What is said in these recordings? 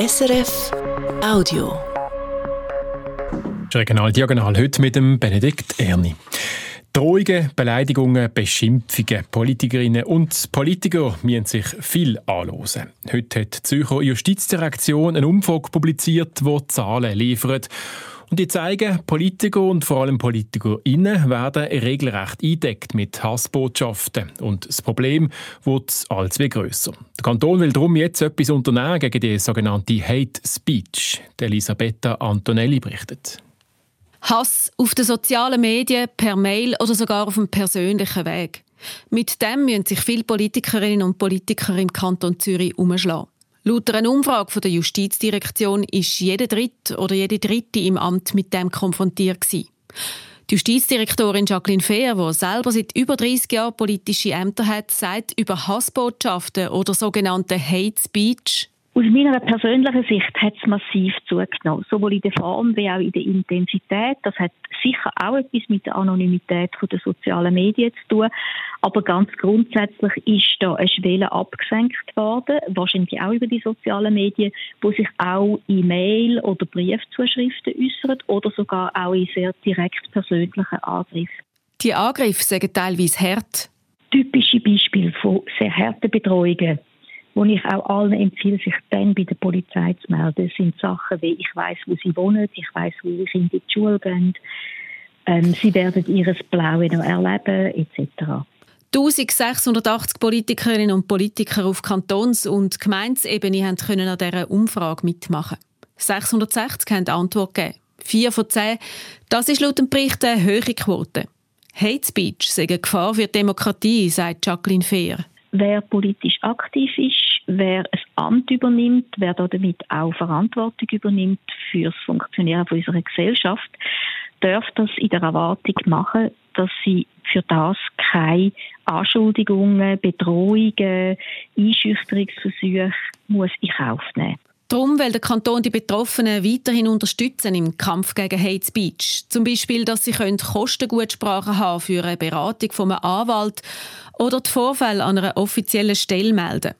SRF Audio. Regional Diagonal heute mit dem Benedikt Erni. Drohungen, Beleidigungen, Beschimpfungen. Politikerinnen und Politiker müssen sich viel anhören. Heute hat die Zürcher Justizdirektion eine Umfrage publiziert, die Zahlen liefert. Und die zeigen, Politiker und vor allem PolitikerInnen werden regelrecht eingedeckt mit Hassbotschaften. Und das Problem wird als wie grösser. Der Kanton will darum jetzt etwas unternehmen gegen die sogenannte Hate Speech. Elisabetta Antonelli berichtet. Hass auf den sozialen Medien, per Mail oder sogar auf dem persönlichen Weg. Mit dem müssen sich viele Politikerinnen und Politiker im Kanton Zürich umschlagen. Laut einer Umfrage der Justizdirektion ist jeder Dritte oder jede Dritte im Amt mit dem konfrontiert. Die Justizdirektorin Jacqueline Fehr, die selber seit über 30 Jahren politische Ämter hat, sagt über Hassbotschaften oder sogenannte Hate Speech, aus meiner persönlichen Sicht hat es massiv zugenommen, sowohl in der Form wie auch in der Intensität. Das hat sicher auch etwas mit der Anonymität der sozialen Medien zu tun. Aber ganz grundsätzlich ist da eine Schwelle abgesenkt worden, wahrscheinlich auch über die sozialen Medien, wo sich auch in Mail- oder Briefzuschriften äußern oder sogar auch in sehr direkt persönlichen Angriffen. Die Angriffe sagen teilweise hart. Typische Beispiele von sehr harten Bedrohungen wo ich auch allen empfehle, sich dann bei der Polizei zu melden. Das sind Sachen wie, ich weiß, wo sie wohnen, ich weiß, wo ihre Kinder in die Schule gehen, ähm, sie werden ihres Blaue noch erleben, etc. 1680 Politikerinnen und Politiker auf Kantons- und Gemeindesebene können an dieser Umfrage mitmachen. 660 haben Antwort gegeben. Vier von zehn. Das ist laut dem Bericht eine hohe Quote. Hate Speech sei eine Gefahr für die Demokratie, sagt Jacqueline Fehr wer politisch aktiv ist, wer ein Amt übernimmt, wer damit auch Verantwortung übernimmt für das Funktionieren unserer Gesellschaft, darf das in der Erwartung machen, dass sie für das keine Anschuldigungen, Bedrohungen, Einschüchterungsversuche muss in Kauf nehmen. Darum will der Kanton die Betroffenen weiterhin unterstützen im Kampf gegen Hate Speech. Zum Beispiel, dass sie Kostengutsprachen haben für eine Beratung von einem Anwalt oder die Vorfälle an einer offiziellen Stelle melden.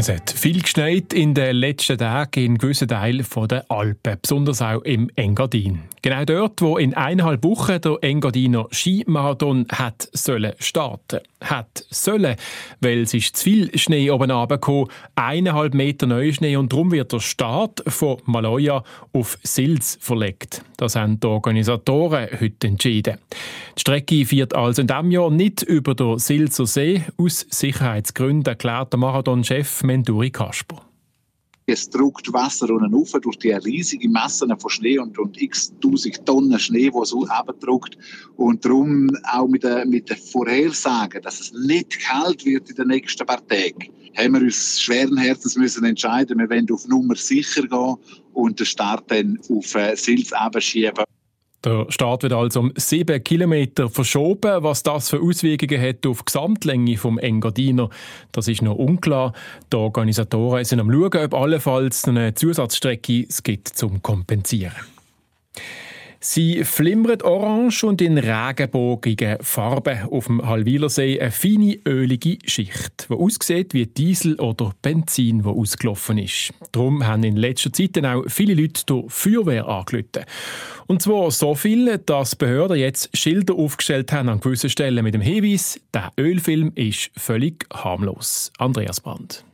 Es hat viel geschneit in den letzten Tagen in gewissen Teilen der Alpen, besonders auch im Engadin. Genau dort, wo in eineinhalb Wochen der Engadiner Skimarathon hat sollen starten. Hat sollen, weil es ist zu viel Schnee oben runtergekommen, eineinhalb Meter Neuschnee und darum wird der Start von Maloja auf Sils verlegt. Das haben die Organisatoren heute entschieden. Die Strecke wird also in diesem Jahr nicht über den Silser See. Aus Sicherheitsgründen erklärt der Marathonchef Menturi Kasper. Es druckt Wasser unten rauf durch die riesigen Massen von Schnee und, und x tausend Tonnen Schnee, die so abdruckt. Und darum auch mit der, mit der Vorhersage, dass es nicht kalt wird in den nächsten paar Tagen, haben wir uns schweren Herzens müssen entscheiden, wir wollen auf Nummer sicher gehen und den Start dann auf äh, Sils abschieben. Der Start wird also um sieben Kilometer verschoben. Was das für Auswirkungen hat auf die Gesamtlänge vom Engadiner, das ist noch unklar. Die Organisatoren sind am schauen, ob allenfalls eine Zusatzstrecke es gibt zum Kompensieren. Sie flimmert orange und in regenbogigen Farben auf dem Halwilersee eine feine, ölige Schicht, die aussieht wie Diesel oder Benzin, wo ausgelaufen ist. Darum haben in letzter Zeit auch viele Leute durch Feuerwehr angerufen. Und zwar so viel, dass Behörden jetzt Schilder aufgestellt haben an gewissen Stellen mit dem Hinweis, der Ölfilm ist völlig harmlos. Andreas Brandt.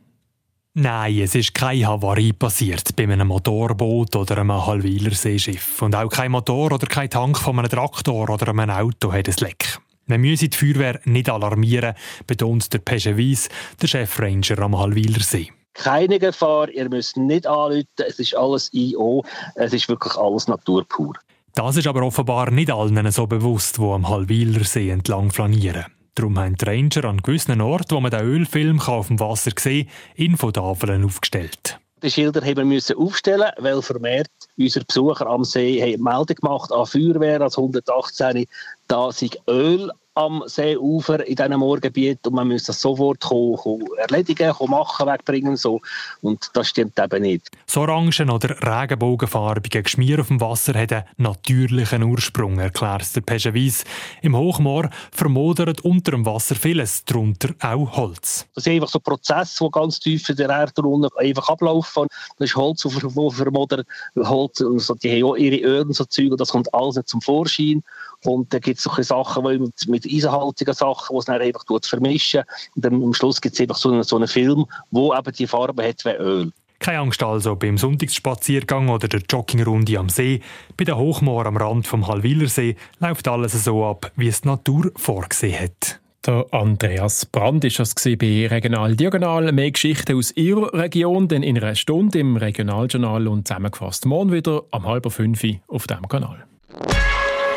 Nein, es ist keine Havarie passiert bei einem Motorboot oder einem Halwilerseeschiff. Und auch kein Motor oder kein Tank von einem Traktor oder einem Auto hat ein Leck. Man müsse die Feuerwehr nicht alarmieren, betont der Pesche Weiss, der Chefranger am Halwilersee. Keine Gefahr, ihr müsst nicht anrufen, es ist alles IO, es ist wirklich alles naturpur. Das ist aber offenbar nicht allen so bewusst, die am Halwilersee entlang flanieren. Darum haben die Ranger an gewissen Orten, wo man den Ölfilm auf dem Wasser sehen kann, Infotafeln aufgestellt. Die Schilder haben wir aufstellen, weil vermehrt unsere Besucher am See haben Meldung gemacht an Feuerwehr als 118, da sei Öl am Seeufer in diesem Moorgebiet und man müsse das sofort kommen, kommen erledigen, kommen machen, wegbringen so. und das stimmt eben nicht. So Orangen- oder regenbogenfarbige Geschmier auf dem Wasser hat einen natürlichen Ursprung, erklärt der Peschewies. Im Hochmoor vermodert unter dem Wasser vieles, darunter auch Holz. Das sind einfach so Prozesse, die ganz tief in der Erde unten einfach ablaufen. Das ist Holz, das vermodert, Holz, und die haben auch ihre und so Zeug, und das kommt alles nicht zum Vorschein. Und dann gibt es solche Sachen wie mit, mit eisenhaltigen Sachen, die es dann einfach vermischen. Und dann am Schluss gibt es einfach so einen, so einen Film, der eben die Farbe hat wie Öl. Keine Angst also beim Sonntagsspaziergang oder der Joggingrunde am See. Bei den Hochmoor am Rand vom Halwilersee läuft alles so ab, wie es die Natur vorgesehen hat. Der Andreas Brand ist das bei Regional Diagonal. Mehr Geschichten aus Ihrer Region, denn in einer Stunde im Regionaljournal und zusammengefasst morgen wieder am halb fünf auf diesem Kanal.